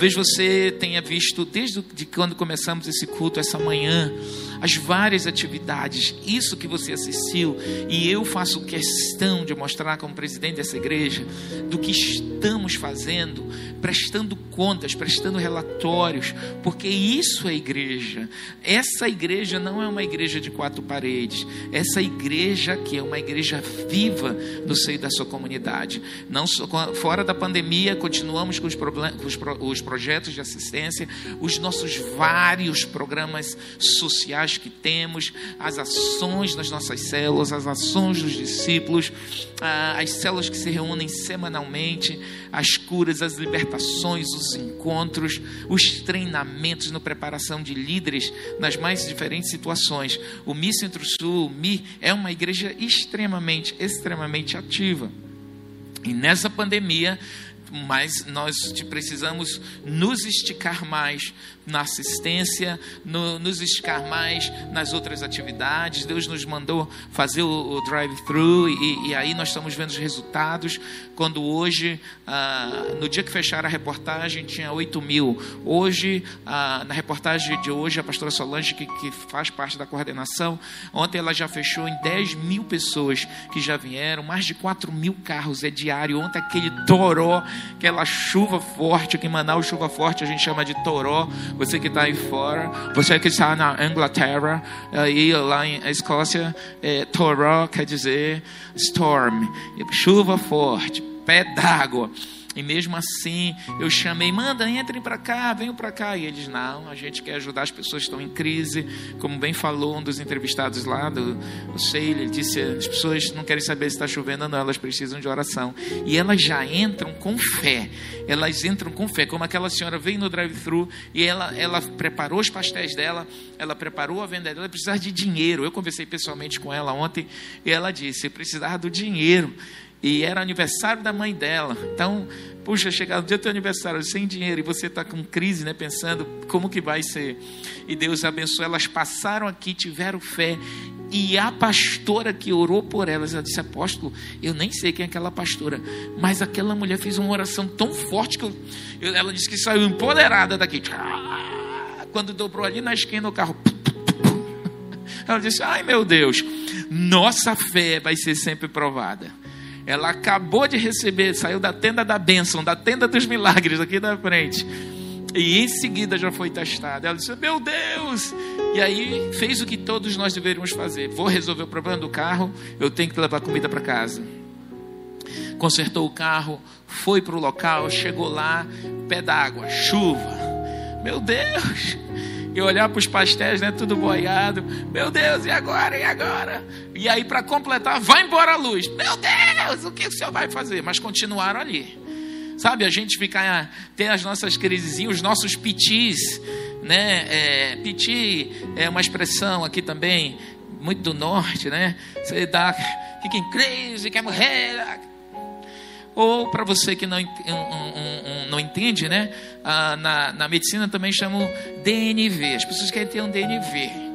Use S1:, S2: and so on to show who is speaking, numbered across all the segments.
S1: Talvez você tenha visto desde de quando começamos esse culto essa manhã as várias atividades, isso que você assistiu, e eu faço questão de mostrar como presidente dessa igreja do que estamos fazendo, prestando contas, prestando relatórios, porque isso é igreja. Essa igreja não é uma igreja de quatro paredes. Essa igreja aqui é uma igreja viva no seio da sua comunidade. Não fora da pandemia, continuamos com os, com os, os projetos de assistência, os nossos vários programas sociais que temos, as ações nas nossas células, as ações dos discípulos, ah, as células que se reúnem semanalmente, as curas, as libertações, os encontros, os treinamentos na preparação de líderes nas mais diferentes situações. O Mi Centro-Sul, o Mi, é uma igreja extremamente, extremamente ativa. E nessa pandemia, mas nós precisamos nos esticar mais na assistência, no, nos esticar mais nas outras atividades. Deus nos mandou fazer o, o drive-thru e, e, aí nós estamos vendo os resultados. Quando hoje, ah, no dia que fecharam a reportagem, tinha 8 mil. Hoje, ah, na reportagem de hoje, a pastora Solange, que, que faz parte da coordenação, ontem ela já fechou em 10 mil pessoas que já vieram, mais de 4 mil carros é diário. Ontem aquele toró, aquela chuva forte, que em Manaus chuva forte a gente chama de toró você que está aí fora, você que está na Inglaterra, aí lá em Escócia, é, Toró quer dizer storm, chuva forte, pé d'água. E mesmo assim, eu chamei, manda, entrem para cá, venham para cá. E eles, não, a gente quer ajudar as pessoas que estão em crise. Como bem falou um dos entrevistados lá, do, do ele disse, as pessoas não querem saber se está chovendo ou não, elas precisam de oração. E elas já entram com fé. Elas entram com fé. Como aquela senhora veio no drive-thru e ela, ela preparou os pastéis dela, ela preparou a venda dela, precisava de dinheiro. Eu conversei pessoalmente com ela ontem e ela disse, precisava do dinheiro e era aniversário da mãe dela. Então, puxa, chegar o dia do teu aniversário sem dinheiro e você está com crise, né, pensando como que vai ser. E Deus abençoou, elas passaram aqui, tiveram fé. E a pastora que orou por elas, ela disse: Apóstolo, eu nem sei quem é aquela pastora, mas aquela mulher fez uma oração tão forte que eu, ela disse que saiu empoderada daqui. Quando dobrou ali na esquina o carro. Ela disse: Ai meu Deus, nossa fé vai ser sempre provada. Ela acabou de receber, saiu da tenda da bênção, da tenda dos milagres aqui da frente. E em seguida já foi testada. Ela disse: Meu Deus! E aí fez o que todos nós deveríamos fazer. Vou resolver o problema do carro, eu tenho que levar comida para casa. Consertou o carro, foi para o local, chegou lá, pé d'água, chuva. Meu Deus! E olhar para os pastéis, né, tudo boiado. Meu Deus, e agora? E agora? E aí, para completar, vai embora a luz. Meu Deus, o que o senhor vai fazer? Mas continuaram ali. Sabe, a gente ficar, tem as nossas crisezinhas, os nossos pitis, né? É, piti é uma expressão aqui também, muito do norte, né? Você dá, fica em crise, quer morrer, ou para você que não, um, um, um, não entende, né? Ah, na, na medicina também chamam DNV. As pessoas querem ter um DNV.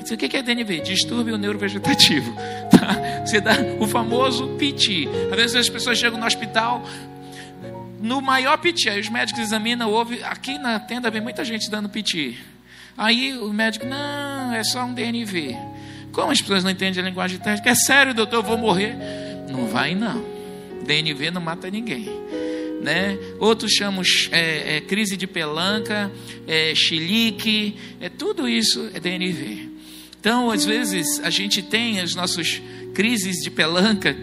S1: O que é DNV? Distúrbio neurovegetativo. Tá? Você dá o famoso PT. Às vezes as pessoas chegam no hospital no maior PT. Aí os médicos examinam, ouve. Aqui na tenda vem muita gente dando PT. Aí o médico, não, é só um DNV. Como as pessoas não entendem a linguagem técnica? É sério, doutor, eu vou morrer. Não vai, não. DNV não mata ninguém. Né? Outros chamam é, é, crise de pelanca, é, chilique, é, tudo isso é DNV. Então, às vezes, a gente tem as nossas crises de pelanca,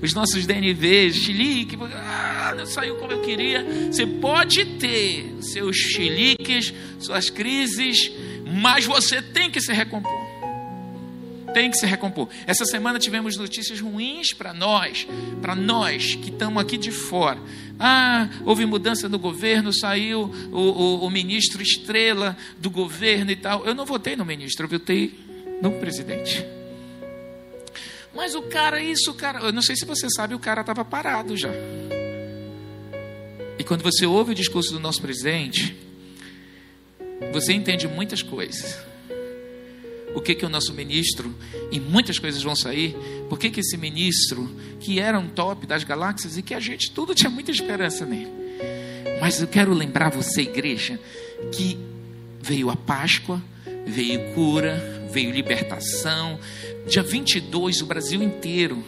S1: os nossos DNVs, chilique, ah, não saiu como eu queria. Você pode ter seus chiliques, suas crises, mas você tem que se recompor tem que se recompor. Essa semana tivemos notícias ruins para nós, para nós que estamos aqui de fora. Ah, houve mudança no governo, saiu o, o, o, ministro estrela do governo e tal. Eu não votei no ministro, eu votei no presidente. Mas o cara, isso, o cara, eu não sei se você sabe, o cara estava parado já. E quando você ouve o discurso do nosso presidente, você entende muitas coisas o que que o nosso ministro e muitas coisas vão sair, por que que esse ministro que era um top das galáxias e que a gente tudo tinha muita esperança nele. Mas eu quero lembrar você, igreja, que veio a Páscoa, veio cura, veio libertação. Dia 22, o Brasil inteiro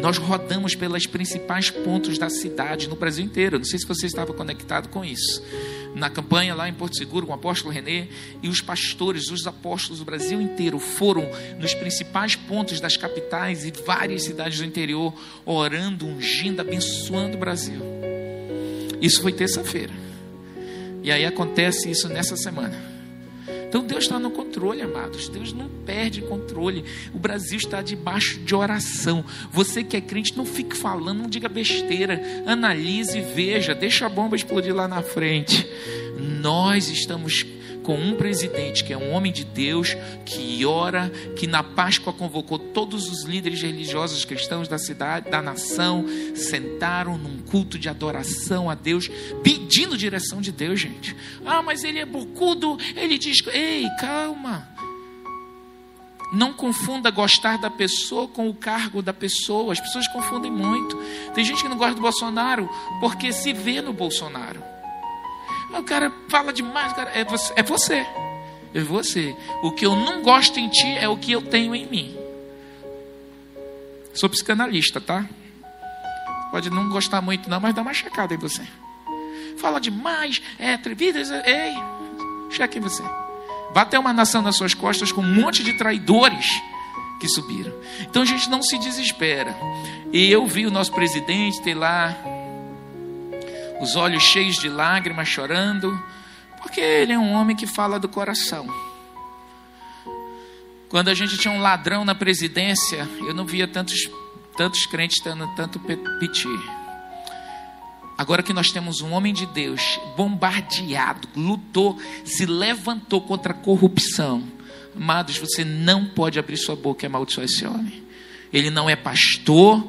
S1: nós rodamos pelas principais pontos da cidade no Brasil inteiro. Não sei se você estava conectado com isso. Na campanha lá em Porto Seguro com o apóstolo Renê e os pastores, os apóstolos do Brasil inteiro foram nos principais pontos das capitais e várias cidades do interior orando, ungindo, abençoando o Brasil. Isso foi terça-feira. E aí acontece isso nessa semana. Então Deus está no controle, amados. Deus não perde controle. O Brasil está debaixo de oração. Você que é crente, não fique falando, não diga besteira. Analise, veja, deixa a bomba explodir lá na frente. Nós estamos com um presidente que é um homem de Deus, que ora, que na Páscoa convocou todos os líderes religiosos cristãos da cidade, da nação, sentaram num culto de adoração a Deus, pedindo direção de Deus, gente. Ah, mas ele é bocudo, ele diz: ei, calma. Não confunda gostar da pessoa com o cargo da pessoa. As pessoas confundem muito. Tem gente que não gosta do Bolsonaro porque se vê no Bolsonaro. O cara fala demais, cara. É você, é você. É você. O que eu não gosto em ti é o que eu tenho em mim. Sou psicanalista, tá? Pode não gostar muito, não, mas dá uma checada em você. Fala demais, é atrevidas, ei, cheque em você. Bateu uma nação nas suas costas com um monte de traidores que subiram. Então a gente não se desespera. E eu vi o nosso presidente ter lá os olhos cheios de lágrimas, chorando, porque ele é um homem que fala do coração. Quando a gente tinha um ladrão na presidência, eu não via tantos, tantos crentes dando tanto piti. Agora que nós temos um homem de Deus bombardeado, lutou, se levantou contra a corrupção. Amados, você não pode abrir sua boca e amaldiçoar esse homem. Ele não é pastor,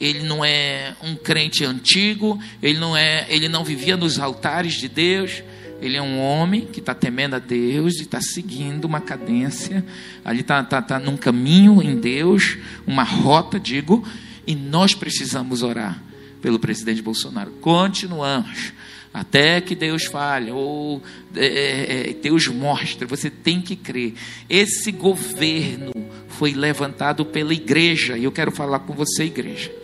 S1: ele não é um crente antigo, ele não é, ele não vivia nos altares de Deus. Ele é um homem que está temendo a Deus e está seguindo uma cadência. Ali está tá, tá num caminho em Deus, uma rota, digo. E nós precisamos orar pelo presidente Bolsonaro. Continuamos. Até que Deus fale, ou é, é, é Deus mostre, você tem que crer. Esse governo foi levantado pela igreja, e eu quero falar com você, igreja.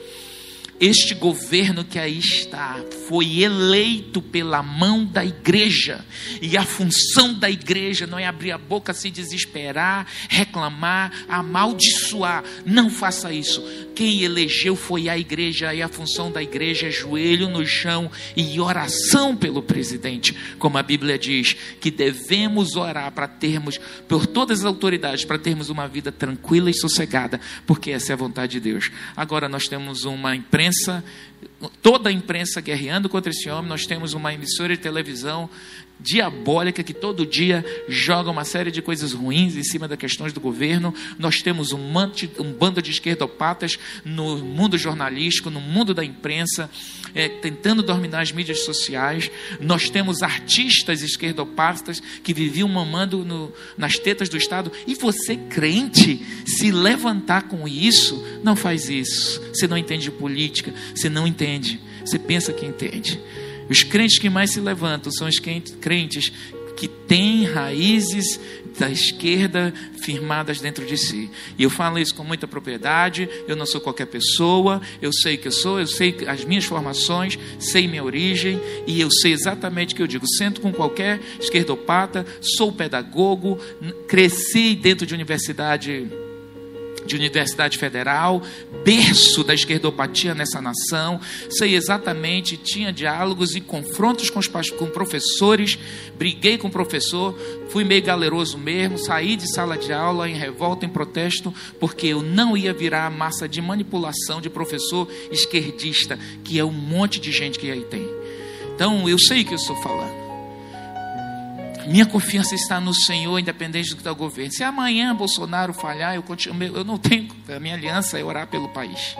S1: Este governo que aí está foi eleito pela mão da igreja, e a função da igreja não é abrir a boca, se desesperar, reclamar, amaldiçoar. Não faça isso. Quem elegeu foi a igreja, e a função da igreja é joelho no chão e oração pelo presidente, como a Bíblia diz, que devemos orar para termos, por todas as autoridades, para termos uma vida tranquila e sossegada, porque essa é a vontade de Deus. Agora nós temos uma imprensa toda a imprensa guerreando contra esse homem. Nós temos uma emissora de televisão diabólica que todo dia joga uma série de coisas ruins em cima das questões do governo. Nós temos um, manto, um bando de esquerdopatas no mundo jornalístico, no mundo da imprensa, é, tentando dominar as mídias sociais. Nós temos artistas esquerdopatas que viviam mamando no, nas tetas do Estado. E você, crente, se levantar com isso, não faz isso. Você não entende política, você não entende, você pensa que entende. Os crentes que mais se levantam são os crentes que têm raízes da esquerda firmadas dentro de si. E eu falo isso com muita propriedade. Eu não sou qualquer pessoa. Eu sei que eu sou. Eu sei as minhas formações. Sei minha origem. E eu sei exatamente o que eu digo. Sento com qualquer esquerdopata. Sou pedagogo. Cresci dentro de universidade de Universidade Federal, berço da esquerdopatia nessa nação. Sei exatamente, tinha diálogos e confrontos com, os, com professores, briguei com o professor, fui meio galeroso mesmo, saí de sala de aula em revolta, em protesto, porque eu não ia virar a massa de manipulação de professor esquerdista, que é um monte de gente que aí tem. Então, eu sei o que eu estou falando. Minha confiança está no Senhor, independente do que está o governo. Se amanhã Bolsonaro falhar, eu, continuo, eu não tenho. A minha aliança é orar pelo país,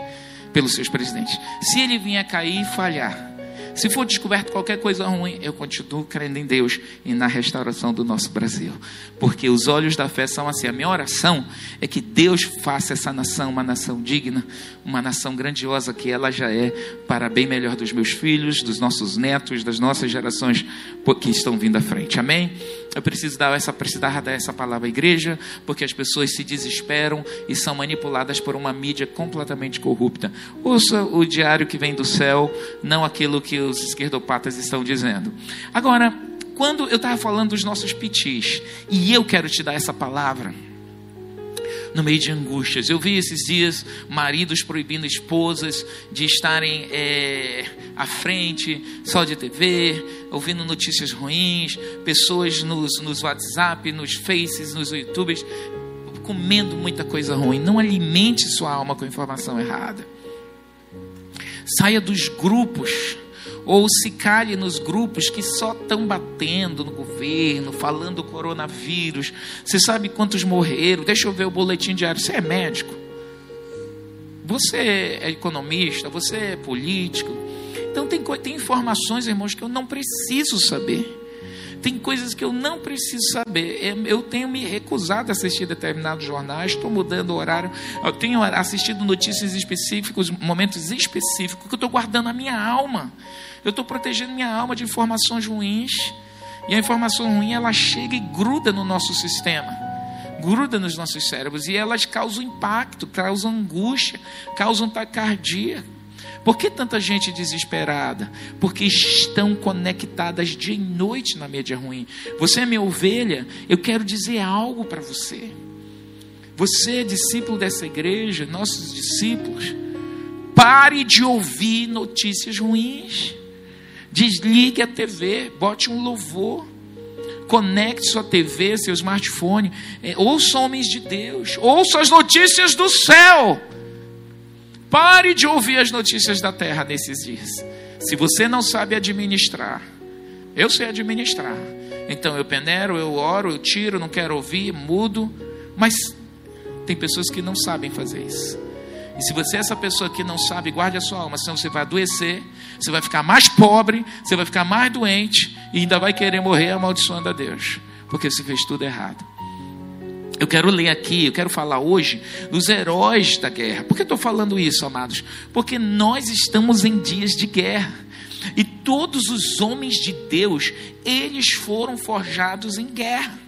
S1: pelos seus presidentes. Se ele vier cair e falhar, Se for descoberto qualquer coisa ruim, eu continuo crendo em Deus e na restauração do nosso Brasil. Porque os olhos da fé são assim. A minha oração é que Deus faça essa nação uma nação digna, uma nação grandiosa que ela já é, para bem melhor dos meus filhos, dos nossos netos, das nossas gerações que estão vindo à frente. Amém? Eu preciso dar essa, precisar dar essa palavra à igreja, porque as pessoas se desesperam e são manipuladas por uma mídia completamente corrupta. Ouça o diário que vem do céu, não aquilo que os esquerdopatas estão dizendo. Agora, quando eu estava falando dos nossos pitis, e eu quero te dar essa palavra, no meio de angústias. Eu vi esses dias maridos proibindo esposas de estarem é, à frente só de TV, ouvindo notícias ruins, pessoas nos, nos WhatsApp, nos Faces, nos YouTubes, comendo muita coisa ruim. Não alimente sua alma com informação errada. Saia dos grupos ou se cale nos grupos que só estão batendo no governo, falando do coronavírus. Você sabe quantos morreram? Deixa eu ver o boletim diário. Você é médico? Você é economista? Você é político? Então tem, tem informações, irmãos, que eu não preciso saber. Tem coisas que eu não preciso saber. É, eu tenho me recusado a assistir determinados jornais, estou mudando o horário. Eu tenho assistido notícias específicas, momentos específicos, que eu estou guardando a minha alma. Eu estou protegendo minha alma de informações ruins. E a informação ruim, ela chega e gruda no nosso sistema. Gruda nos nossos cérebros. E elas causam impacto, causam angústia, causam taquicardia. Por que tanta gente desesperada? Porque estão conectadas dia e noite na mídia ruim. Você é minha ovelha, eu quero dizer algo para você. Você é discípulo dessa igreja, nossos discípulos. Pare de ouvir notícias ruins. Desligue a TV, bote um louvor. Conecte sua TV, seu smartphone. É, ouça homens de Deus. Ouça as notícias do céu. Pare de ouvir as notícias da terra nesses dias. Se você não sabe administrar, eu sei administrar. Então eu peneiro, eu oro, eu tiro, não quero ouvir, mudo. Mas tem pessoas que não sabem fazer isso. E se você é essa pessoa que não sabe, guarde a sua alma, senão você vai adoecer, você vai ficar mais pobre, você vai ficar mais doente e ainda vai querer morrer amaldiçoando a Deus, porque você fez tudo errado. Eu quero ler aqui, eu quero falar hoje dos heróis da guerra. Por que estou falando isso, amados? Porque nós estamos em dias de guerra. E todos os homens de Deus, eles foram forjados em guerra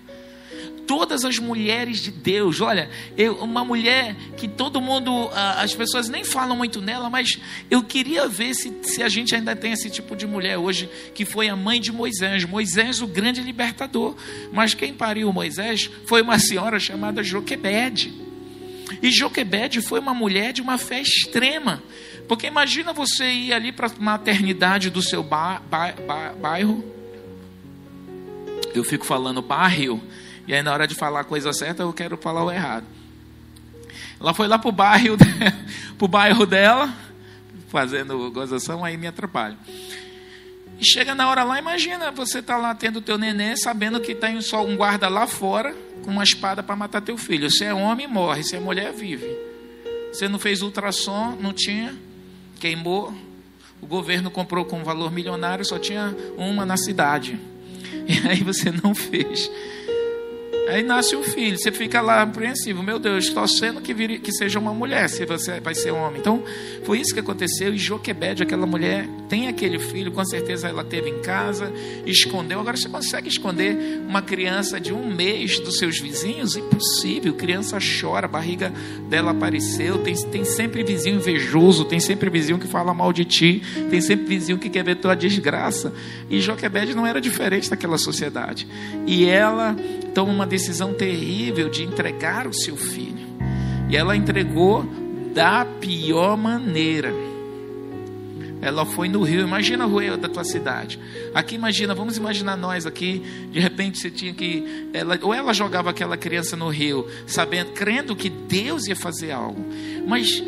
S1: todas as mulheres de Deus. Olha, eu, uma mulher que todo mundo, as pessoas nem falam muito nela, mas eu queria ver se, se a gente ainda tem esse tipo de mulher hoje, que foi a mãe de Moisés. Moisés, o grande libertador. Mas quem pariu Moisés foi uma senhora chamada Joquebede. E Joquebede foi uma mulher de uma fé extrema. Porque imagina você ir ali para a maternidade do seu ba, ba, ba, bairro. Eu fico falando bairro e aí, na hora de falar a coisa certa, eu quero falar o errado. Ela foi lá para o bairro, pro bairro dela, fazendo gozação, aí me atrapalha. E chega na hora lá, imagina, você tá lá tendo teu neném, sabendo que tem só um guarda lá fora, com uma espada para matar teu filho. Se é homem, morre. Se é mulher, vive. Você não fez ultrassom, não tinha, queimou. O governo comprou com um valor milionário, só tinha uma na cidade. E aí você não fez. Aí nasce o filho, você fica lá apreensivo, meu Deus, torcendo que, vire, que seja uma mulher, se você vai ser homem. Então, foi isso que aconteceu. E Joquebede, aquela mulher, tem aquele filho, com certeza ela teve em casa, escondeu. Agora, você consegue esconder uma criança de um mês dos seus vizinhos? Impossível. Criança chora, a barriga dela apareceu. Tem, tem sempre vizinho invejoso, tem sempre vizinho que fala mal de ti, tem sempre vizinho que quer ver tua desgraça. E Joquebede não era diferente daquela sociedade. E ela toma uma decisão terrível de entregar o seu filho. E ela entregou da pior maneira. Ela foi no rio, imagina o rio da tua cidade. Aqui imagina, vamos imaginar nós aqui, de repente você tinha que ela, ou ela jogava aquela criança no rio, sabendo, crendo que Deus ia fazer algo. Mas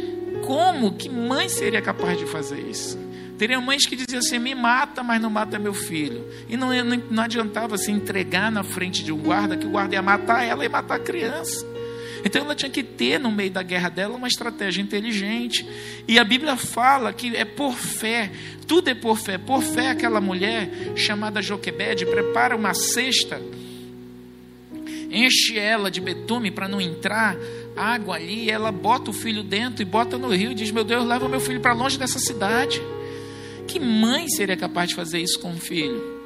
S1: como que mãe seria capaz de fazer isso? Teria mães que diziam assim: me mata, mas não mata meu filho. E não, não, adiantava se entregar na frente de um guarda, que o guarda ia matar ela e matar a criança. Então ela tinha que ter no meio da guerra dela uma estratégia inteligente. E a Bíblia fala que é por fé, tudo é por fé. Por fé, aquela mulher chamada Joquebede prepara uma cesta, enche ela de betume para não entrar água ali, ela bota o filho dentro e bota no rio e diz: Meu Deus, leva meu filho para longe dessa cidade. Que mãe seria capaz de fazer isso com um filho?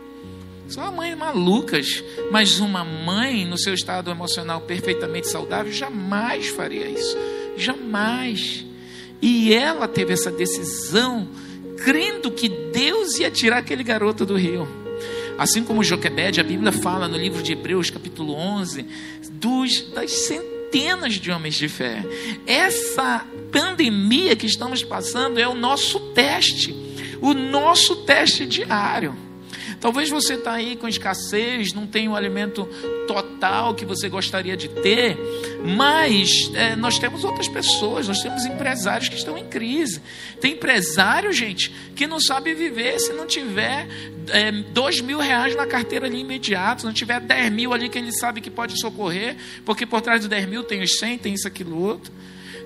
S1: São mães malucas, mas uma mãe no seu estado emocional perfeitamente saudável jamais faria isso. Jamais. E ela teve essa decisão, crendo que Deus ia tirar aquele garoto do rio. Assim como Joquebede, a Bíblia fala no livro de Hebreus, capítulo 11, dos, das centenas de homens de fé. Essa pandemia que estamos passando é o nosso teste, o nosso teste diário. Talvez você está aí com escassez, não tem o alimento total que você gostaria de ter, mas é, nós temos outras pessoas, nós temos empresários que estão em crise. Tem empresário, gente, que não sabe viver se não tiver é, dois mil reais na carteira ali imediato, se não tiver dez mil ali que ele sabe que pode socorrer, porque por trás do dez mil tem os cem, tem isso, aquilo, outro.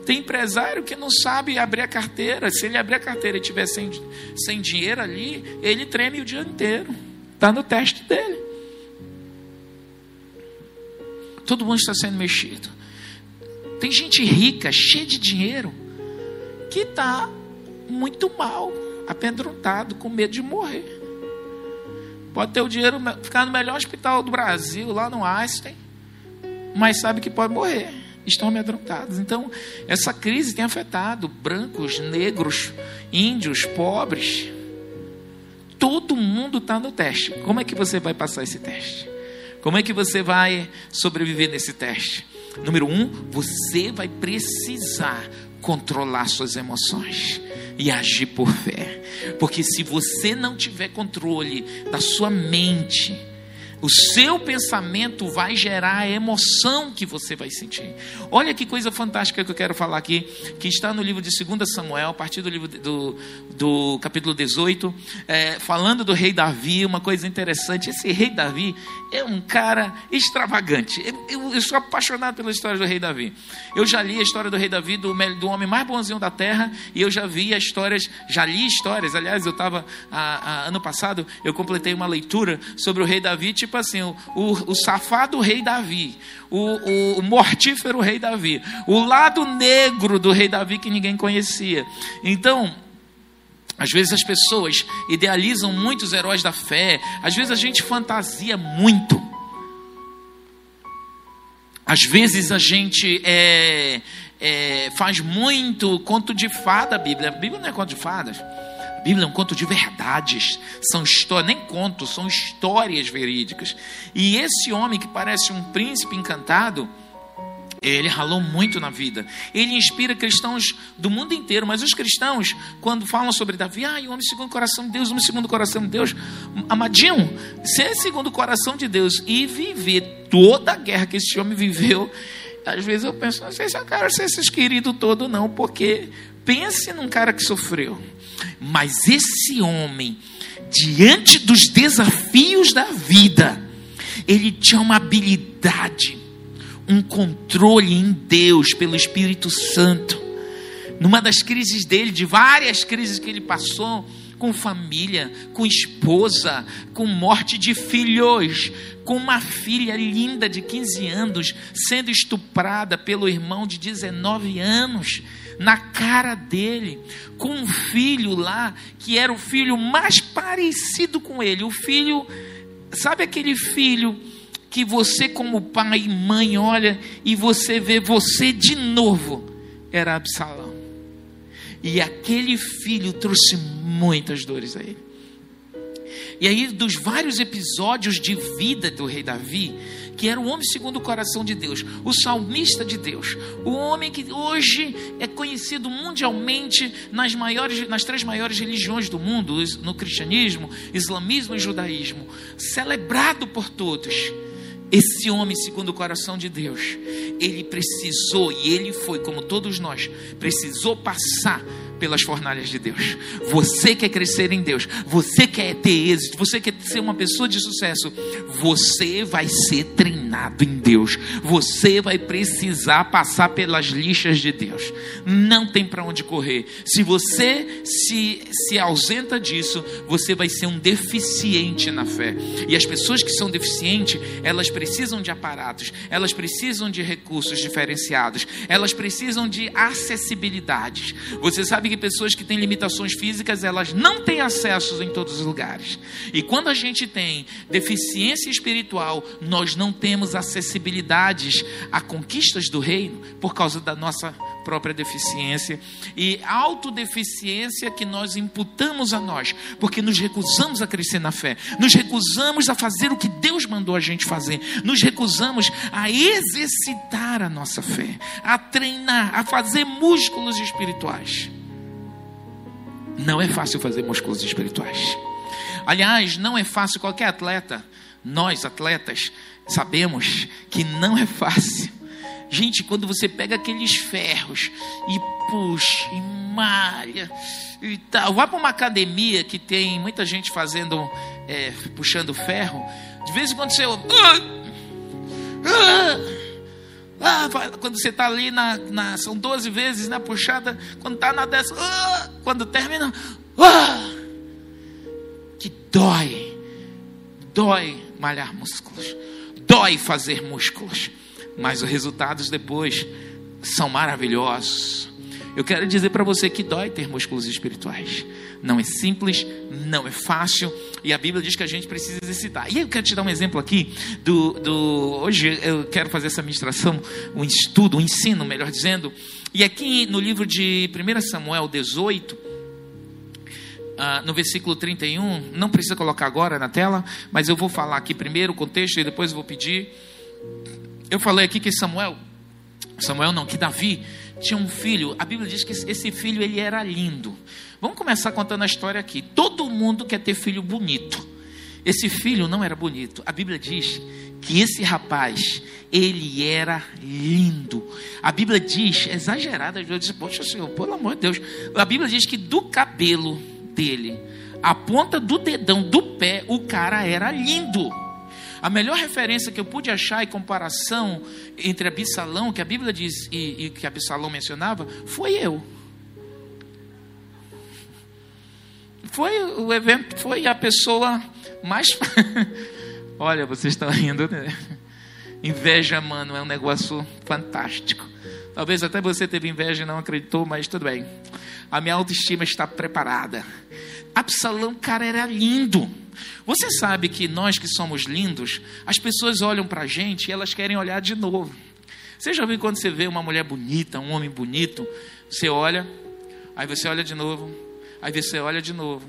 S1: Tem empresário que não sabe abrir a carteira. Se ele abrir a carteira e tiver sem, sem dinheiro ali, ele treme o dia inteiro. Está no teste dele. Todo mundo está sendo mexido. Tem gente rica, cheia de dinheiro, que está muito mal, apedrontado, com medo de morrer. Pode ter o dinheiro, ficar no melhor hospital do Brasil, lá no Einstein, mas sabe que pode morrer estão amedrontados. Então, essa crise tem afetado brancos, negros, índios, pobres. Todo mundo está no teste. Como é que você vai passar esse teste? Como é que você vai sobreviver nesse teste? Número um, você vai precisar controlar suas emoções e agir por fé. Porque se você não tiver controle da sua mente, o seu pensamento vai gerar a emoção que você vai sentir. Olha que coisa fantástica que eu quero falar aqui, que está no livro de 2 Samuel, a partir do livro do, do capítulo 18, é, falando do rei Davi, uma coisa interessante. Esse rei Davi é um cara extravagante. Eu, eu, sou apaixonado pela história do rei Davi. Eu já li a história do rei Davi, do, do homem mais bonzinho da terra, e eu já vi as histórias, já li histórias. Aliás, eu estava, ano passado, eu completei uma leitura sobre o rei Davi, tipo assim, o, o, o safado rei Davi, o, o mortífero rei Davi, o lado negro do rei Davi que ninguém conhecia. Então, às vezes as pessoas idealizam muito os heróis da fé, às vezes a gente fantasia muito. Às vezes a gente é, é, faz muito conto de fada a Bíblia. A Bíblia não é conto de fadas. A Bíblia é um conto de verdades. São histórias, nem contos, são histórias verídicas. E esse homem que parece um príncipe encantado, ele ralou muito na vida. Ele inspira cristãos do mundo inteiro, mas os cristãos, quando falam sobre Davi, ah, o homem segundo o coração de Deus, homem segundo o coração de Deus, amadinho, ser segundo o coração de Deus e viver toda a guerra que esse homem viveu, às vezes eu penso, não sei se eu quero ser esse querido todo, não, porque pense num cara que sofreu. Mas esse homem, diante dos desafios da vida, ele tinha uma habilidade um controle em Deus pelo Espírito Santo. Numa das crises dele, de várias crises que ele passou, com família, com esposa, com morte de filhos, com uma filha linda de 15 anos sendo estuprada pelo irmão de 19 anos, na cara dele, com um filho lá que era o filho mais parecido com ele, o filho, sabe aquele filho que você, como pai e mãe, olha e você vê você de novo, era Absalão. E aquele filho trouxe muitas dores a ele. E aí, dos vários episódios de vida do rei Davi, que era o homem segundo o coração de Deus, o salmista de Deus, o homem que hoje é conhecido mundialmente nas maiores, nas três maiores religiões do mundo, no cristianismo, islamismo e judaísmo, celebrado por todos esse homem, segundo o coração de Deus, ele precisou, e ele foi, como todos nós, precisou passar pelas fornalhas de Deus. Você quer crescer em Deus. Você quer ter êxito. Você quer ser uma pessoa de sucesso. Você vai ser treinado em Deus. Você vai precisar passar pelas lixas de Deus. Não tem para onde correr. Se você se, se ausenta disso, você vai ser um deficiente na fé. E as pessoas que são deficientes, elas precisam de aparatos, elas precisam de recursos diferenciados, elas precisam de acessibilidades. Você sabe que pessoas que têm limitações físicas, elas não têm acesso em todos os lugares. E quando a gente tem deficiência espiritual, nós não temos acessibilidades a conquistas do reino por causa da nossa própria deficiência e autodeficiência que nós imputamos a nós, porque nos recusamos a crescer na fé, nos recusamos a fazer o que Deus mandou a gente fazer, nos recusamos a exercitar a nossa fé, a treinar, a fazer músculos espirituais. Não é fácil fazer músculos espirituais. Aliás, não é fácil qualquer atleta. Nós, atletas, sabemos que não é fácil. Gente, quando você pega aqueles ferros e puxa e malha e tal, vá para uma academia que tem muita gente fazendo, é, puxando ferro. De vez em quando você. Ah, ah, ah, quando você está ali na, na, São 12 vezes na puxada. Quando está na décima. Ah, quando termina. Ah, que dói. Dói malhar músculos. Dói fazer músculos. Mas os resultados depois são maravilhosos. Eu quero dizer para você que dói ter músculos espirituais. Não é simples, não é fácil, e a Bíblia diz que a gente precisa exercitar. E eu quero te dar um exemplo aqui do, do hoje eu quero fazer essa ministração, um estudo, um ensino, melhor dizendo. E aqui no livro de 1 Samuel 18, Uh, no versículo 31, não precisa colocar agora na tela, mas eu vou falar aqui primeiro o contexto e depois eu vou pedir. Eu falei aqui que Samuel, Samuel não, que Davi tinha um filho. A Bíblia diz que esse filho ele era lindo. Vamos começar contando a história aqui. Todo mundo quer ter filho bonito. Esse filho não era bonito. A Bíblia diz que esse rapaz, ele era lindo. A Bíblia diz, exagerada, eu disse, poxa Senhor, pelo amor de Deus. A Bíblia diz que do cabelo dele, a ponta do dedão do pé, o cara era lindo. A melhor referência que eu pude achar em comparação entre Absalão, que a Bíblia diz e, e que Absalão mencionava, foi eu. Foi o evento, foi a pessoa mais. Olha, vocês estão rindo, né? Inveja, mano, é um negócio fantástico. Talvez até você teve inveja e não acreditou, mas tudo bem. A minha autoestima está preparada. Absalão, cara, era lindo. Você sabe que nós que somos lindos, as pessoas olham para a gente e elas querem olhar de novo. Você já viu quando você vê uma mulher bonita, um homem bonito, você olha, aí você olha de novo, aí você olha de novo.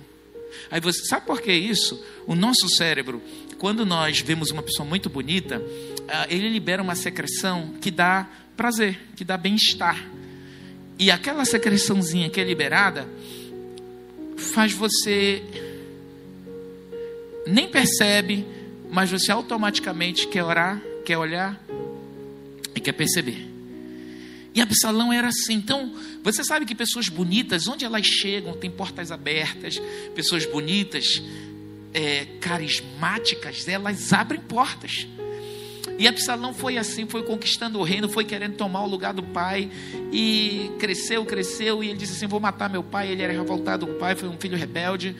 S1: Aí você sabe por que isso? O nosso cérebro, quando nós vemos uma pessoa muito bonita, ah, ele libera uma secreção que dá prazer, que dá bem-estar. E aquela secreçãozinha que é liberada faz você nem percebe, mas você automaticamente quer orar, quer olhar e quer perceber. E Absalão era assim. Então, você sabe que pessoas bonitas, onde elas chegam, tem portas abertas, pessoas bonitas, é, carismáticas, elas abrem portas. E Absalão foi assim, foi conquistando o reino, foi querendo tomar o lugar do pai. E cresceu, cresceu. E ele disse assim: Vou matar meu pai. Ele era revoltado com o pai, foi um filho rebelde.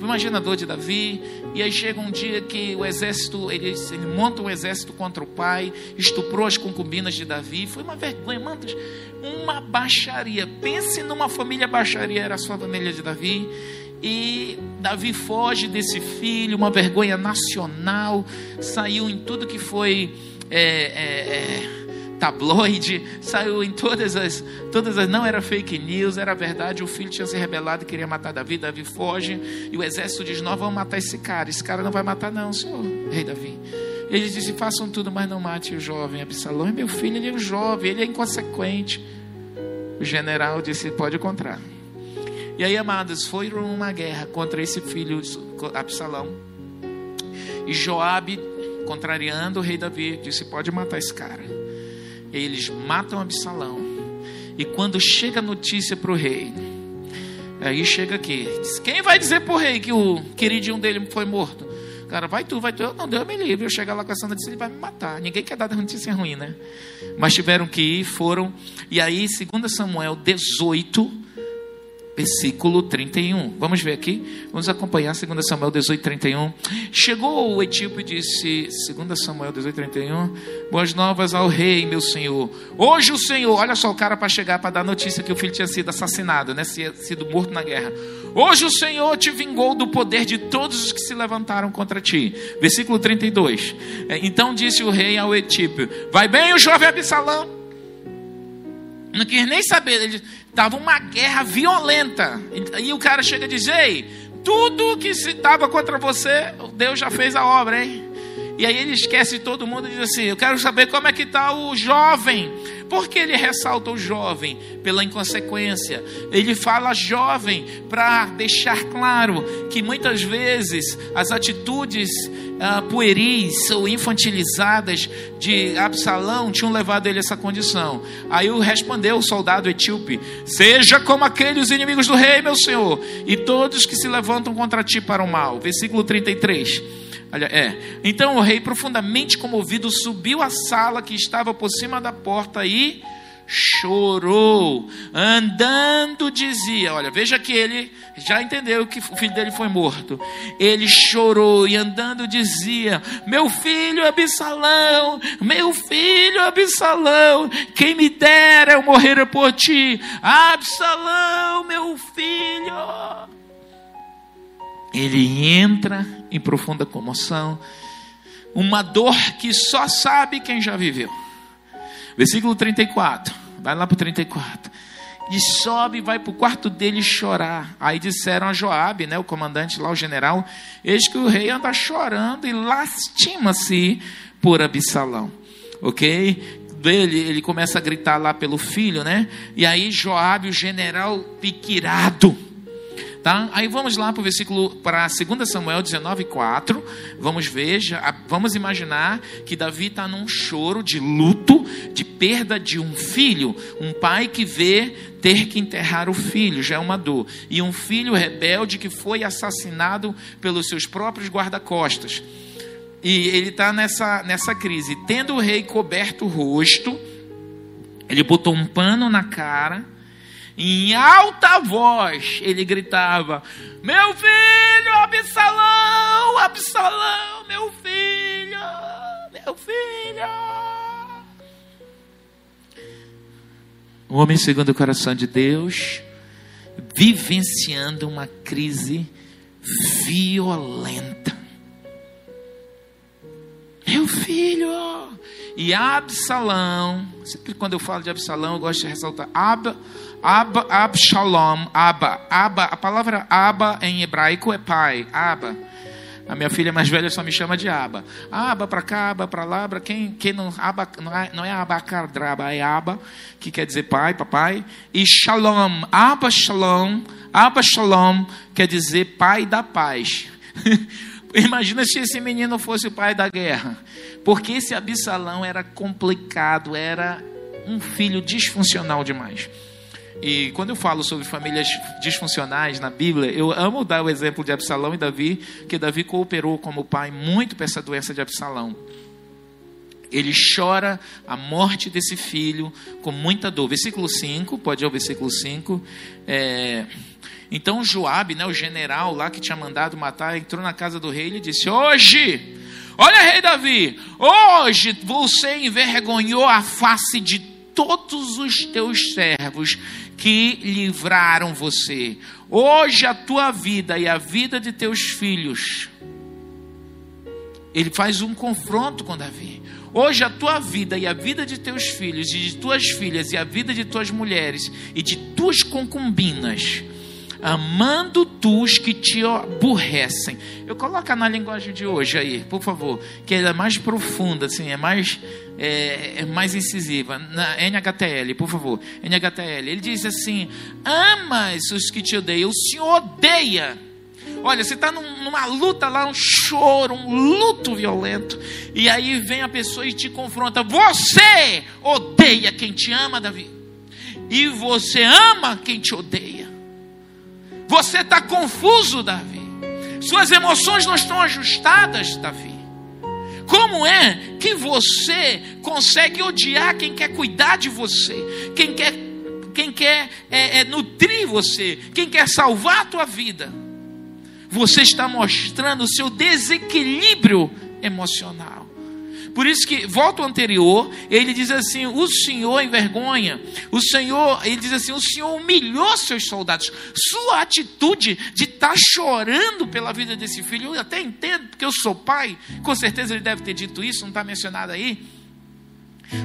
S1: Imaginador de Davi. E aí chega um dia que o exército, ele, ele monta um exército contra o pai, estuprou as concubinas de Davi. Foi uma vergonha, mantas, uma baixaria. Pense numa família baixaria, era a sua família de Davi. E Davi foge desse filho, uma vergonha nacional, saiu em tudo que foi é, é, é, tabloide, saiu em todas as, todas as. Não era fake news, era verdade. O filho tinha se rebelado queria matar Davi. Davi foge e o exército diz: Nós vamos matar esse cara. Esse cara não vai matar, não, senhor, rei Davi. Eles dizem: Façam tudo, mas não mate o jovem Absalão. E meu filho, ele é um jovem, ele é inconsequente. O general disse: Pode encontrar. E aí, amados, foi uma guerra contra esse filho Absalão. E Joabe, contrariando o rei Davi, disse: Pode matar esse cara. E eles matam Absalão. E quando chega a notícia para o rei, Aí chega aqui. Diz, Quem vai dizer pro rei que o queridinho dele foi morto? Cara, vai tu, vai tu. Eu, não, Deus me livre. Eu chegar lá com essa notícia, ele vai me matar. Ninguém quer dar notícia ruim, né? Mas tiveram que ir, foram. E aí, 2 Samuel 18, versículo 31. Vamos ver aqui? Vamos acompanhar 2 Samuel 18, 31. Chegou o etíope e disse, 2 Samuel 18, 31, Boas novas ao rei, meu senhor. Hoje o senhor, olha só o cara para chegar para dar notícia que o filho tinha sido assassinado, né? Tinha sido morto na guerra. Hoje o senhor te vingou do poder de todos os que se levantaram contra ti. Versículo 32. É, Então disse o rei ao etíope, Vai bem o jovem Absalão não quis nem saber. Ele estava uma guerra violenta. E o cara chega e diz: Ei, tudo que se estava contra você, Deus já fez a obra, hein? E aí ele esquece todo mundo e diz assim: Eu quero saber como é que está o jovem. Por que ele ressalta o jovem? Pela inconsequência. Ele fala jovem para deixar claro que muitas vezes as atitudes ah, pueris ou infantilizadas de Absalão tinham levado ele a essa condição. Aí o respondeu o soldado etíope: Seja como aqueles inimigos do rei, meu senhor, e todos que se levantam contra ti para o mal. Versículo 33. É. Então o rei, profundamente comovido, subiu à sala que estava por cima da porta e chorou. Andando dizia: Olha, veja que ele já entendeu que o filho dele foi morto. Ele chorou e andando dizia: Meu filho Absalão, meu filho Absalão, quem me dera eu morrer por ti. Absalão, meu filho. Ele entra em profunda comoção, uma dor que só sabe quem já viveu. Versículo 34, vai lá para o 34. E sobe vai para o quarto dele chorar. Aí disseram a Joabe, né, o comandante lá, o general, eis que o rei anda chorando e lastima-se por Absalão. Ok? Ele, ele começa a gritar lá pelo filho, né? E aí Joabe, o general piquirado, Tá? Aí vamos lá para o versículo, para 2 Samuel 19, 4. Vamos ver, vamos imaginar que Davi está num choro de luto, de perda de um filho. Um pai que vê ter que enterrar o filho, já é uma dor. E um filho rebelde que foi assassinado pelos seus próprios guarda-costas. E ele está nessa, nessa crise. Tendo o rei coberto o rosto, ele botou um pano na cara em alta voz, ele gritava: Meu filho, Absalão, Absalão, meu filho, meu filho. O homem segundo o coração de Deus, vivenciando uma crise violenta. Meu filho, e Absalão, sempre quando eu falo de Absalão, eu gosto de ressaltar Ab, Ab, Abshalom, Aba, Aba, a palavra Aba em hebraico é pai, Aba. A minha filha mais velha só me chama de Aba. Aba para cá, Aba para lá, para quem, quem não, Aba, não é, não é Abacadraba, é Aba, que quer dizer pai, papai. E Shalom, Aba Shalom, Aba Shalom quer dizer pai da paz. Imagina se esse menino fosse o pai da guerra. Porque esse Absalão era complicado, era um filho disfuncional demais. E quando eu falo sobre famílias disfuncionais na Bíblia, eu amo dar o exemplo de Absalão e Davi, que Davi cooperou como pai muito para essa doença de Absalão. Ele chora a morte desse filho com muita dor. Versículo 5, pode ir ao versículo 5. É, então Joabe, né, o general lá que tinha mandado matar, entrou na casa do rei e disse: Hoje, olha, rei Davi, hoje você envergonhou a face de todos os teus servos que livraram você. Hoje a tua vida e a vida de teus filhos. Ele faz um confronto com Davi. Hoje a tua vida e a vida de teus filhos e de tuas filhas e a vida de tuas mulheres e de tuas concubinas amando tus que te aborrecem. Eu coloco na linguagem de hoje aí, por favor, que ela é mais profunda, assim, é mais, é, é mais incisiva. Na NHTL, por favor, NHTL. Ele diz assim: amas os que te odeiam, o Senhor odeia. Olha, você está num, numa luta lá, um choro, um luto violento, e aí vem a pessoa e te confronta. Você odeia quem te ama, Davi, e você ama quem te odeia. Você está confuso, Davi. Suas emoções não estão ajustadas, Davi. Como é que você consegue odiar quem quer cuidar de você, quem quer, quem quer é, é, nutrir você, quem quer salvar a tua vida? Você está mostrando o seu desequilíbrio emocional. Por isso que, volta ao anterior, ele diz assim: o Senhor envergonha, o Senhor, ele diz assim: o Senhor humilhou seus soldados. Sua atitude de estar tá chorando pela vida desse filho, eu até entendo, porque eu sou pai, com certeza ele deve ter dito isso, não está mencionado aí.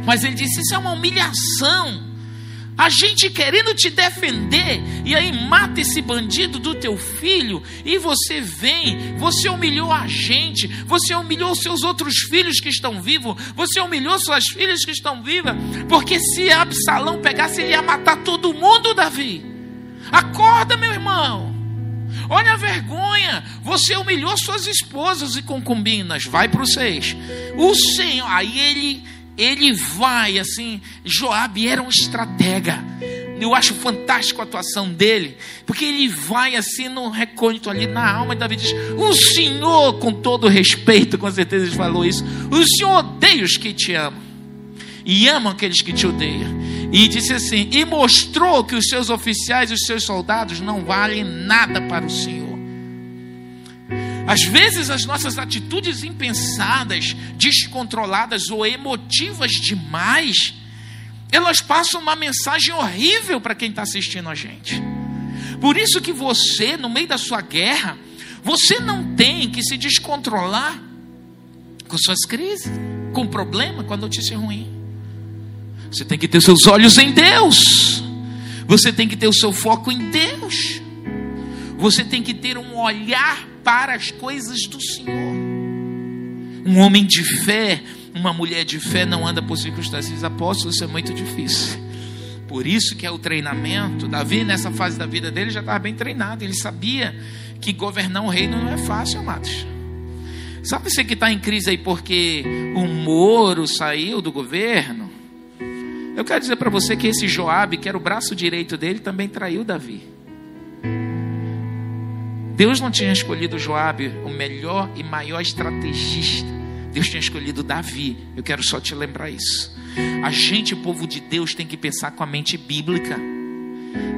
S1: Mas ele disse: Isso é uma humilhação. A gente querendo te defender, e aí mata esse bandido do teu filho, e você vem, você humilhou a gente, você humilhou seus outros filhos que estão vivos, você humilhou suas filhas que estão vivas, porque se Absalão pegasse, ele ia matar todo mundo, Davi. Acorda, meu irmão. Olha a vergonha. Você humilhou suas esposas e concubinas. Vai para o seis. O Senhor, aí ele ele vai assim. Joabe era um estratega. Eu acho fantástico a atuação dele, porque ele vai assim no recôndito ali na alma e Davi diz: O Senhor, com todo respeito, com certeza ele falou isso, o Senhor odeia os que te amam e ama aqueles que te odeiam. E disse assim: E mostrou que os seus oficiais e os seus soldados não valem nada para o Senhor. Às vezes as nossas atitudes impensadas, descontroladas ou emotivas demais, elas passam uma mensagem horrível para quem está assistindo a gente. Por isso que você, no meio da sua guerra, você não tem que se descontrolar com suas crises, com problema, com a notícia ruim. Você tem que ter seus olhos em Deus. Você tem que ter o seu foco em Deus. Você tem que ter um olhar para as coisas do Senhor. Um homem de fé, uma mulher de fé não anda por circunstâncias apóstolos, isso é muito difícil. Por isso que é o treinamento. Davi, nessa fase da vida dele, já estava bem treinado. Ele sabia que governar um reino não é fácil, amados. Sabe você que está em crise aí porque o Moro saiu do governo? Eu quero dizer para você que esse Joabe, que era o braço direito dele, também traiu Davi. Deus não tinha escolhido Joabe, o melhor e maior estrategista. Deus tinha escolhido Davi. Eu quero só te lembrar isso. A gente, povo de Deus, tem que pensar com a mente bíblica,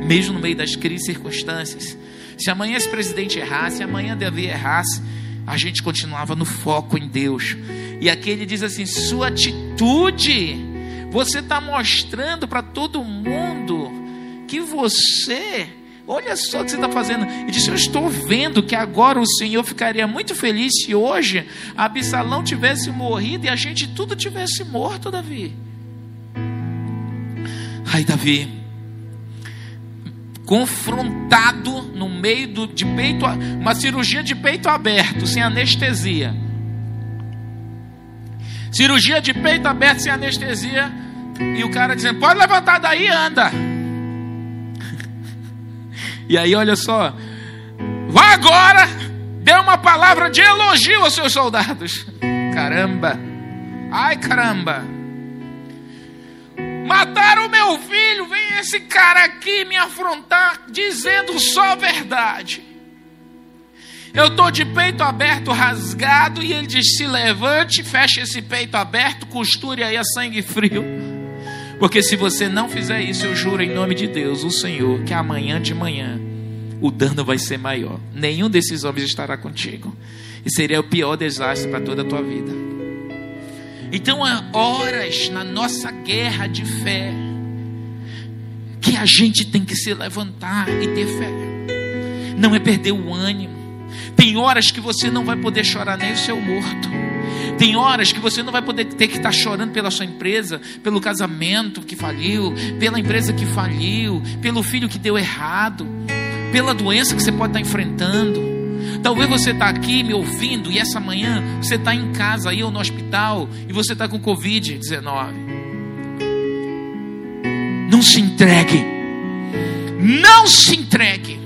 S1: mesmo no meio das crises e circunstâncias. Se amanhã esse presidente errasse, se amanhã Davi errasse, a gente continuava no foco em Deus. E aqui ele diz assim: sua atitude, você está mostrando para todo mundo que você Olha só o que você está fazendo. Ele disse: Eu estou vendo que agora o Senhor ficaria muito feliz se hoje Absalão tivesse morrido e a gente tudo tivesse morto, Davi. Ai, Davi, confrontado no meio do, de peito, uma cirurgia de peito aberto, sem anestesia. Cirurgia de peito aberto sem anestesia. E o cara dizendo: Pode levantar daí, anda. E aí, olha só, vá agora, dê uma palavra de elogio aos seus soldados. Caramba, ai caramba, mataram o meu filho, vem esse cara aqui me afrontar, dizendo só a verdade. Eu estou de peito aberto, rasgado, e ele diz: se levante, feche esse peito aberto, costure aí a sangue frio. Porque se você não fizer isso, eu juro em nome de Deus, o Senhor, que amanhã de manhã o dano vai ser maior. Nenhum desses homens estará contigo. E seria o pior desastre para toda a tua vida. Então há horas na nossa guerra de fé que a gente tem que se levantar e ter fé. Não é perder o ânimo. Tem horas que você não vai poder chorar nem o seu morto. Tem horas que você não vai poder ter que estar chorando pela sua empresa, pelo casamento que faliu, pela empresa que faliu, pelo filho que deu errado, pela doença que você pode estar enfrentando. Talvez você está aqui me ouvindo e essa manhã você está em casa aí ou no hospital e você está com Covid-19. Não se entregue. Não se entregue.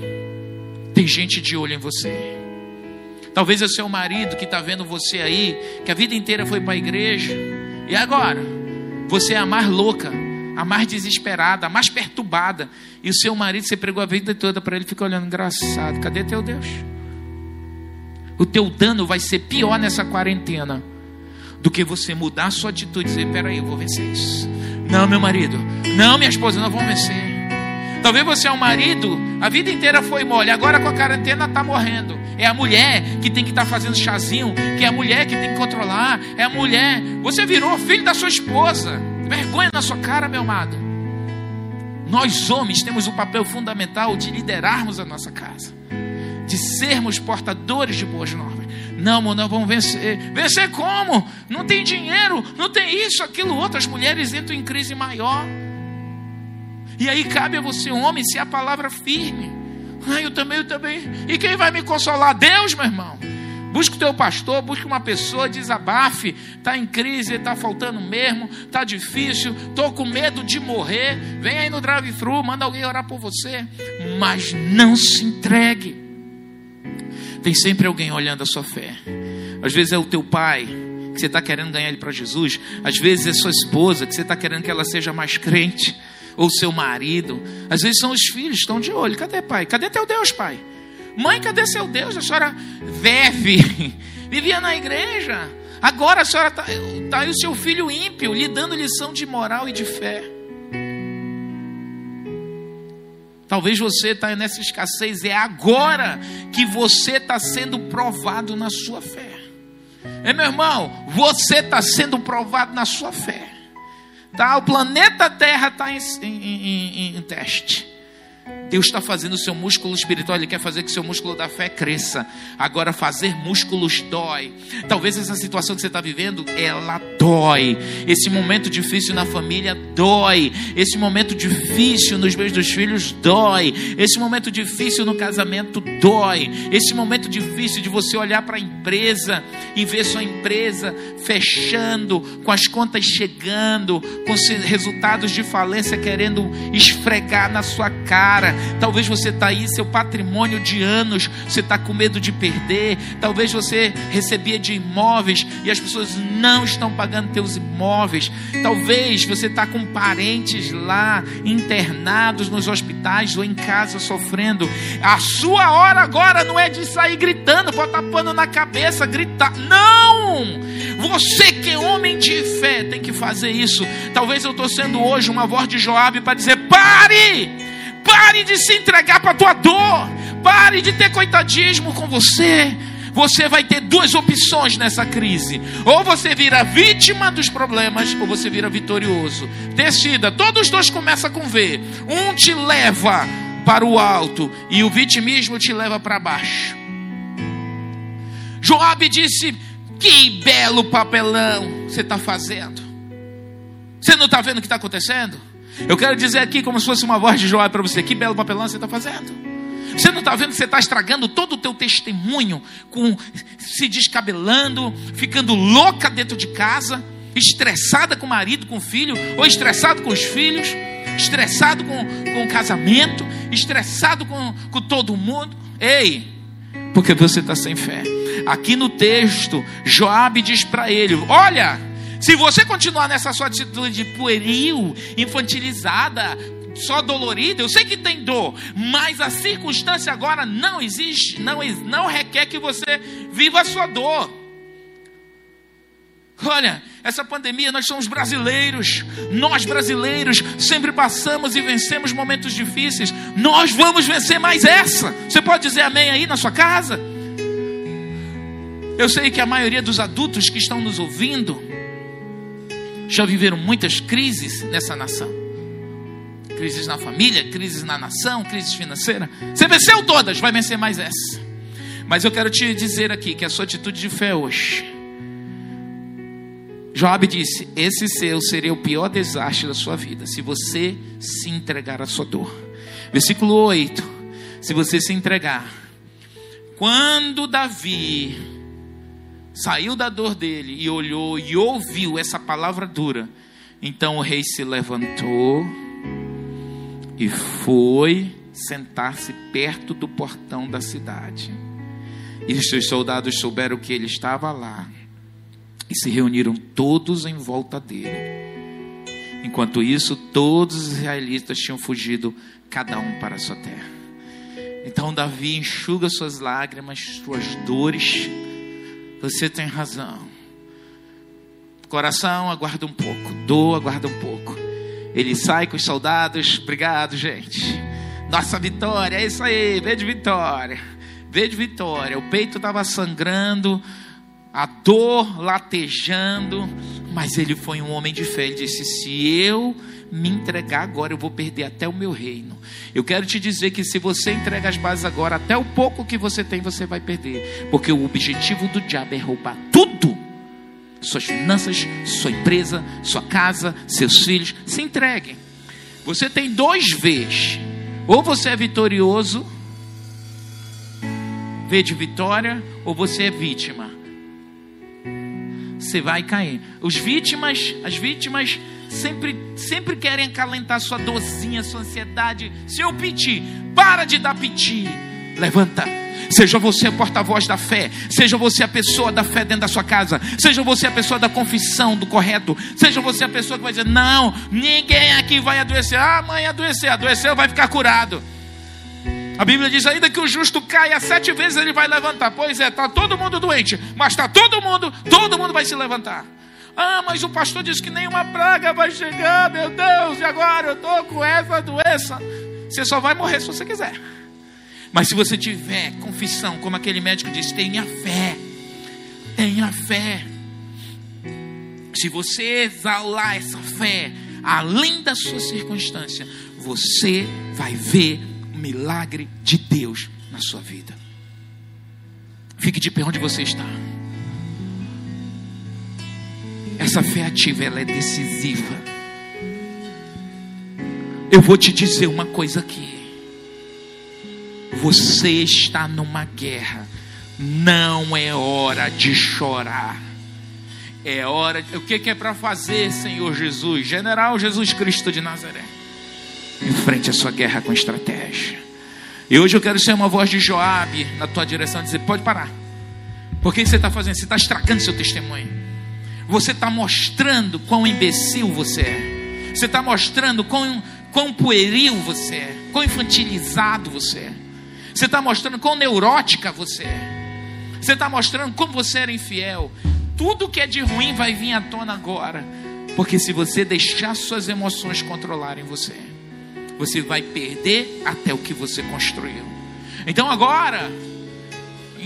S1: Tem gente de olho em você. Talvez é seu marido que está vendo você aí, que a vida inteira foi para a igreja. E agora? Você é a mais louca a mais desesperada, a mais perturbada. E o seu marido, você pregou a vida toda para ele, fica olhando, engraçado, cadê teu Deus? O teu dano vai ser pior nessa quarentena do que você mudar a sua atitude e dizer: peraí, eu vou vencer isso. Não, meu marido, não, minha esposa, não vamos vencer. Talvez você é um marido, a vida inteira foi mole, agora com a quarentena está morrendo. É a mulher que tem que estar tá fazendo chazinho, que é a mulher que tem que controlar, é a mulher. Você virou filho da sua esposa. Vergonha na sua cara, meu amado. Nós homens temos o papel fundamental de liderarmos a nossa casa, de sermos portadores de boas normas. Não, nós vamos vencer. Vencer como? Não tem dinheiro, não tem isso, aquilo, outro. As mulheres entram em crise maior. E aí cabe a você, homem, ser a palavra firme. Ah, eu também, eu também. E quem vai me consolar? Deus, meu irmão. Busque o teu pastor, busque uma pessoa, desabafe. Está em crise, está faltando mesmo, está difícil, estou com medo de morrer. Vem aí no drive-thru, manda alguém orar por você. Mas não se entregue. Tem sempre alguém olhando a sua fé. Às vezes é o teu pai, que você está querendo ganhar ele para Jesus. Às vezes é sua esposa, que você está querendo que ela seja mais crente. Ou seu marido. Às vezes são os filhos, estão de olho. Cadê pai? Cadê teu Deus, pai? Mãe, cadê seu Deus? A senhora vive, vivia na igreja. Agora a senhora está tá aí o seu filho ímpio, lhe dando lição de moral e de fé. Talvez você está nessa escassez, é agora que você está sendo provado na sua fé. É meu irmão, você está sendo provado na sua fé. Tá? O planeta Terra está em, em, em, em teste. Deus está fazendo o seu músculo espiritual, Ele quer fazer que o seu músculo da fé cresça. Agora, fazer músculos dói. Talvez essa situação que você está vivendo, ela dói. Esse momento difícil na família dói. Esse momento difícil nos beijos dos filhos dói. Esse momento difícil no casamento dói. Esse momento difícil de você olhar para a empresa e ver sua empresa fechando, com as contas chegando, com resultados de falência querendo esfregar na sua cara Talvez você está aí, seu patrimônio de anos, você está com medo de perder. Talvez você recebia de imóveis e as pessoas não estão pagando teus imóveis. Talvez você está com parentes lá internados nos hospitais ou em casa sofrendo. A sua hora agora não é de sair gritando, botar pano na cabeça, gritar. Não! Você que é homem de fé tem que fazer isso. Talvez eu estou sendo hoje uma voz de Joabe para dizer: pare! Pare de se entregar para a tua dor. Pare de ter coitadismo com você. Você vai ter duas opções nessa crise: ou você vira vítima dos problemas, ou você vira vitorioso. Decida. Todos os dois começam com V. Um te leva para o alto e o vitimismo te leva para baixo. Joabe disse: Que belo papelão você está fazendo. Você não está vendo o que está acontecendo? Eu quero dizer aqui, como se fosse uma voz de Joab para você: que belo papelão você está fazendo. Você não está vendo que você está estragando todo o teu testemunho, com se descabelando, ficando louca dentro de casa, estressada com o marido, com o filho, ou estressado com os filhos, estressado com, com o casamento, estressado com, com todo mundo. Ei, porque você está sem fé. Aqui no texto, Joabe diz para ele: Olha, se você continuar nessa sua atitude pueril, infantilizada, só dolorida, eu sei que tem dor, mas a circunstância agora não existe, não, não requer que você viva a sua dor. Olha, essa pandemia, nós somos brasileiros, nós brasileiros sempre passamos e vencemos momentos difíceis, nós vamos vencer mais essa. Você pode dizer amém aí na sua casa? Eu sei que a maioria dos adultos que estão nos ouvindo, já viveram muitas crises nessa nação. Crises na família, crises na nação, crises financeira. Você venceu todas, vai vencer mais essa. Mas eu quero te dizer aqui que a sua atitude de fé hoje. Joab disse: Esse seu seria o pior desastre da sua vida, se você se entregar à sua dor. Versículo 8: Se você se entregar. Quando Davi saiu da dor dele e olhou e ouviu essa palavra dura. Então o rei se levantou e foi sentar-se perto do portão da cidade. E os soldados souberam que ele estava lá e se reuniram todos em volta dele. Enquanto isso, todos os israelitas tinham fugido, cada um para a sua terra. Então Davi enxuga suas lágrimas, suas dores. Você tem razão. Coração, aguarda um pouco. Dor, aguarda um pouco. Ele sai com os soldados. Obrigado, gente. Nossa vitória, é isso aí. Vê de vitória. Vê de vitória. O peito estava sangrando, a dor latejando. Mas ele foi um homem de fé. Ele disse: Se eu me entregar agora, eu vou perder até o meu reino. Eu quero te dizer que se você entrega as bases agora, até o pouco que você tem, você vai perder. Porque o objetivo do diabo é roubar tudo. Suas finanças, sua empresa, sua casa, seus filhos. Se entreguem. Você tem dois V's. Ou você é vitorioso, V de vitória, ou você é vítima. Você vai cair. Os vítimas, as vítimas sempre, sempre querem acalentar sua dozinha, sua ansiedade. Seu piti, para de dar piti. Levanta. Seja você a porta-voz da fé, seja você a pessoa da fé dentro da sua casa, seja você a pessoa da confissão, do correto, seja você a pessoa que vai dizer: Não, ninguém aqui vai adoecer. Ah, mãe, adoecer, adoeceu, vai ficar curado. A Bíblia diz ainda que o justo caia sete vezes, ele vai levantar. Pois é, está todo mundo doente, mas está todo mundo, todo mundo vai se levantar. Ah, mas o pastor disse que nenhuma praga vai chegar, meu Deus, e agora eu estou com essa doença. Você só vai morrer se você quiser. Mas se você tiver confissão, como aquele médico disse, tenha fé. Tenha fé. Se você exalar essa fé, além da sua circunstância, você vai ver o milagre de Deus na sua vida. Fique de pé onde você está. Essa fé ativa ela é decisiva. Eu vou te dizer uma coisa aqui. Você está numa guerra. Não é hora de chorar. É hora. De... O que é para fazer, Senhor Jesus? General Jesus Cristo de Nazaré. Enfrente a sua guerra com estratégia. E hoje eu quero ser uma voz de Joabe na tua direção dizer: pode parar. Por que você está fazendo? Você está estragando seu testemunho. Você está mostrando quão imbecil você é. Você está mostrando quão, quão pueril você é. Quão infantilizado você é. Você está mostrando quão neurótica você é. Você está mostrando como você era infiel. Tudo que é de ruim vai vir à tona agora. Porque se você deixar suas emoções controlarem você, você vai perder até o que você construiu. Então agora,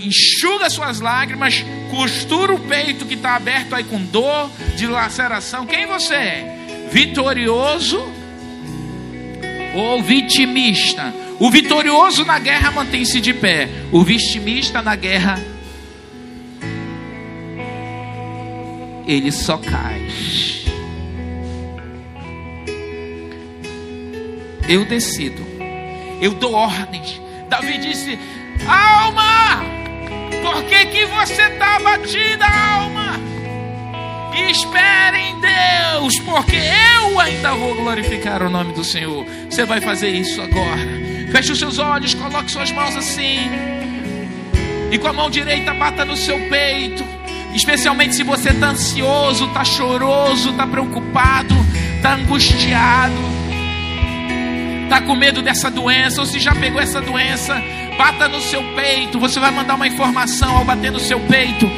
S1: enxuga suas lágrimas, costura o peito que está aberto aí com dor, de laceração. Quem você é? Vitorioso ou vitimista? O vitorioso na guerra mantém-se de pé, o vitimista na guerra ele só cai. Eu decido, eu dou ordens. Davi disse: Alma, por que, que você está abatida, alma? Espere em Deus, porque eu ainda vou glorificar o nome do Senhor. Você vai fazer isso agora. Feche os seus olhos, coloque suas mãos assim. E com a mão direita bata no seu peito. Especialmente se você está ansioso, está choroso, está preocupado, está angustiado, está com medo dessa doença, ou se já pegou essa doença, Bata no seu peito. Você vai mandar uma informação ao bater no seu peito.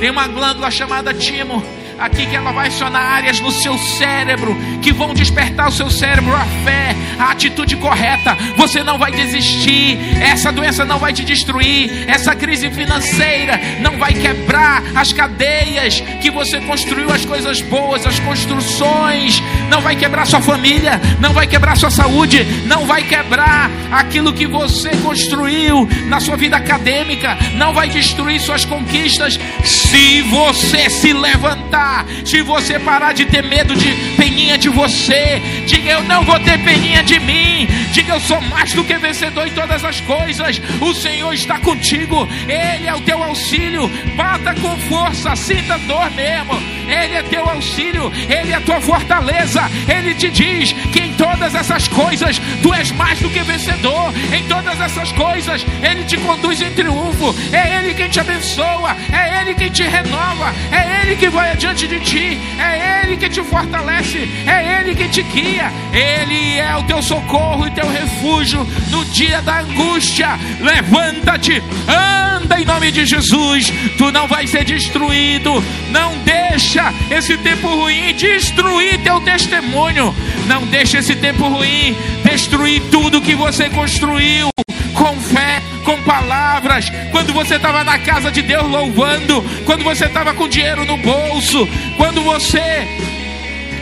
S1: Tem uma glândula chamada timo aqui que ela vai acionar áreas no seu cérebro que vão despertar o seu cérebro a fé, a atitude correta. Você não vai desistir, essa doença não vai te destruir, essa crise financeira não vai quebrar as cadeias que você construiu, as coisas boas, as construções, não vai quebrar sua família, não vai quebrar sua saúde, não vai quebrar aquilo que você construiu na sua vida acadêmica, não vai destruir suas conquistas se você se levantar se você parar de ter medo de peninha de você, diga eu não vou ter peninha de mim. Diga eu sou mais do que vencedor em todas as coisas. O Senhor está contigo. Ele é o teu auxílio. Bata com força, sinta dor mesmo. Ele é teu auxílio, Ele é a tua fortaleza. Ele te diz que em todas essas coisas tu és mais do que vencedor. Em todas essas coisas Ele te conduz em triunfo. É Ele quem te abençoa, é Ele quem te renova, é Ele que vai adiante de ti, é Ele que te fortalece, é Ele que te guia. Ele é o teu socorro e teu refúgio no dia da angústia. Levanta-te, anda em nome de Jesus. Tu não vai ser destruído. Não deixa esse tempo ruim destruir teu testemunho. Não deixa esse tempo ruim destruir tudo que você construiu com fé, com palavras. Quando você estava na casa de Deus louvando, quando você estava com dinheiro no bolso, quando você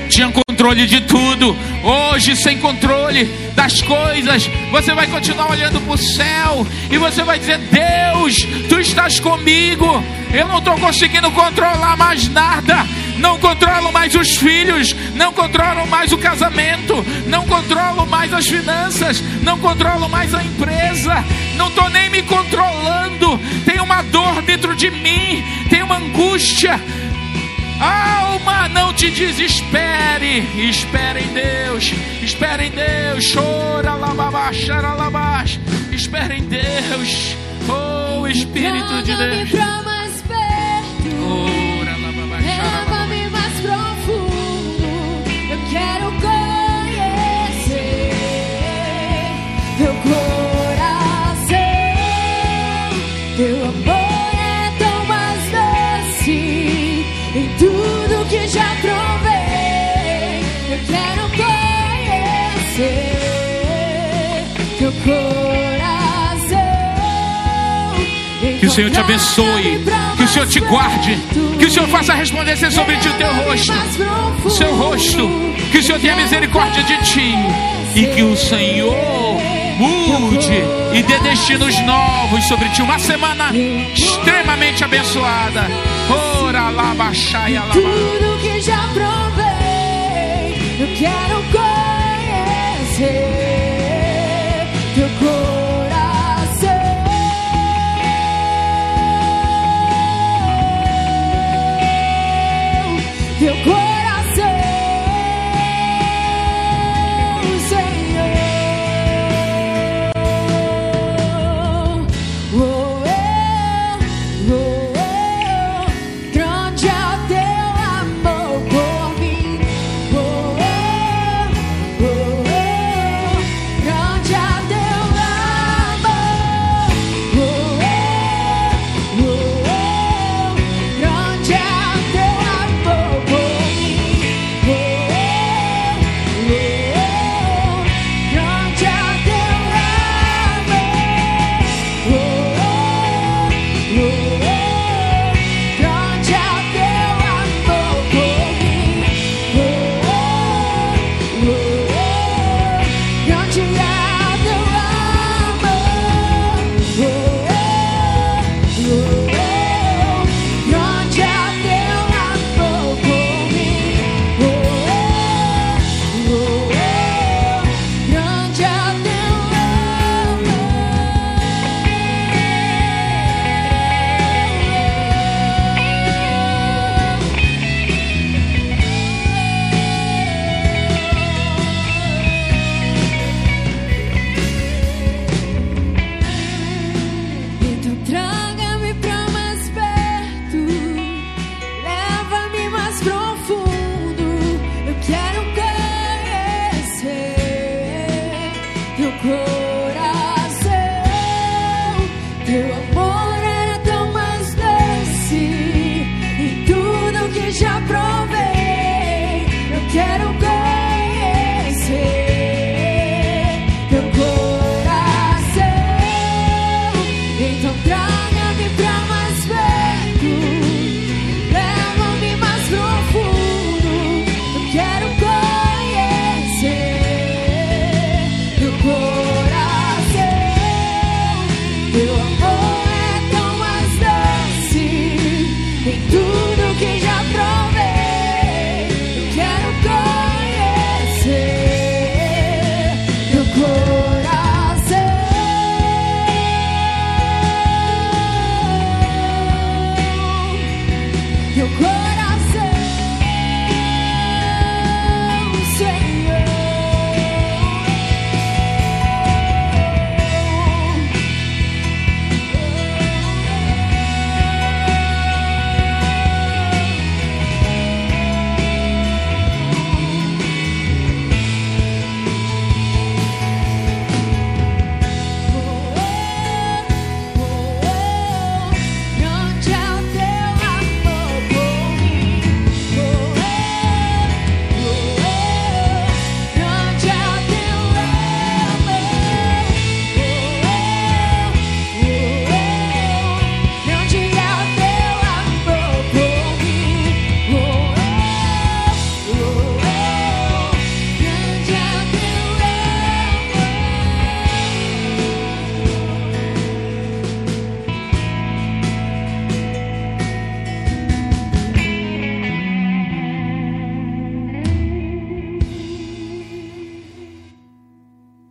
S1: tinha controle de tudo. Hoje, sem controle das coisas, você vai continuar olhando para o céu e você vai dizer: Deus, tu estás comigo. Eu não estou conseguindo controlar mais nada. Não controlo mais os filhos, não controlo mais o casamento, não controlo mais as finanças, não controlo mais a empresa, não estou nem me controlando. Tem uma dor dentro de mim, tem uma angústia, Alma, não te desespere. Espere em Deus. Espere em Deus. Chora, lababá, chora, labás. Espere em Deus. Oh, Espírito de Deus.
S2: Que
S1: o Senhor te abençoe. Que o Senhor te guarde. Que o Senhor faça resplandecer sobre ti o teu rosto. O seu rosto. Que o Senhor tenha misericórdia de ti. E que o Senhor mude e dê destinos novos sobre ti. Uma semana extremamente abençoada. Ora lá, baixai, alabá.
S2: Tudo que já provei, eu quero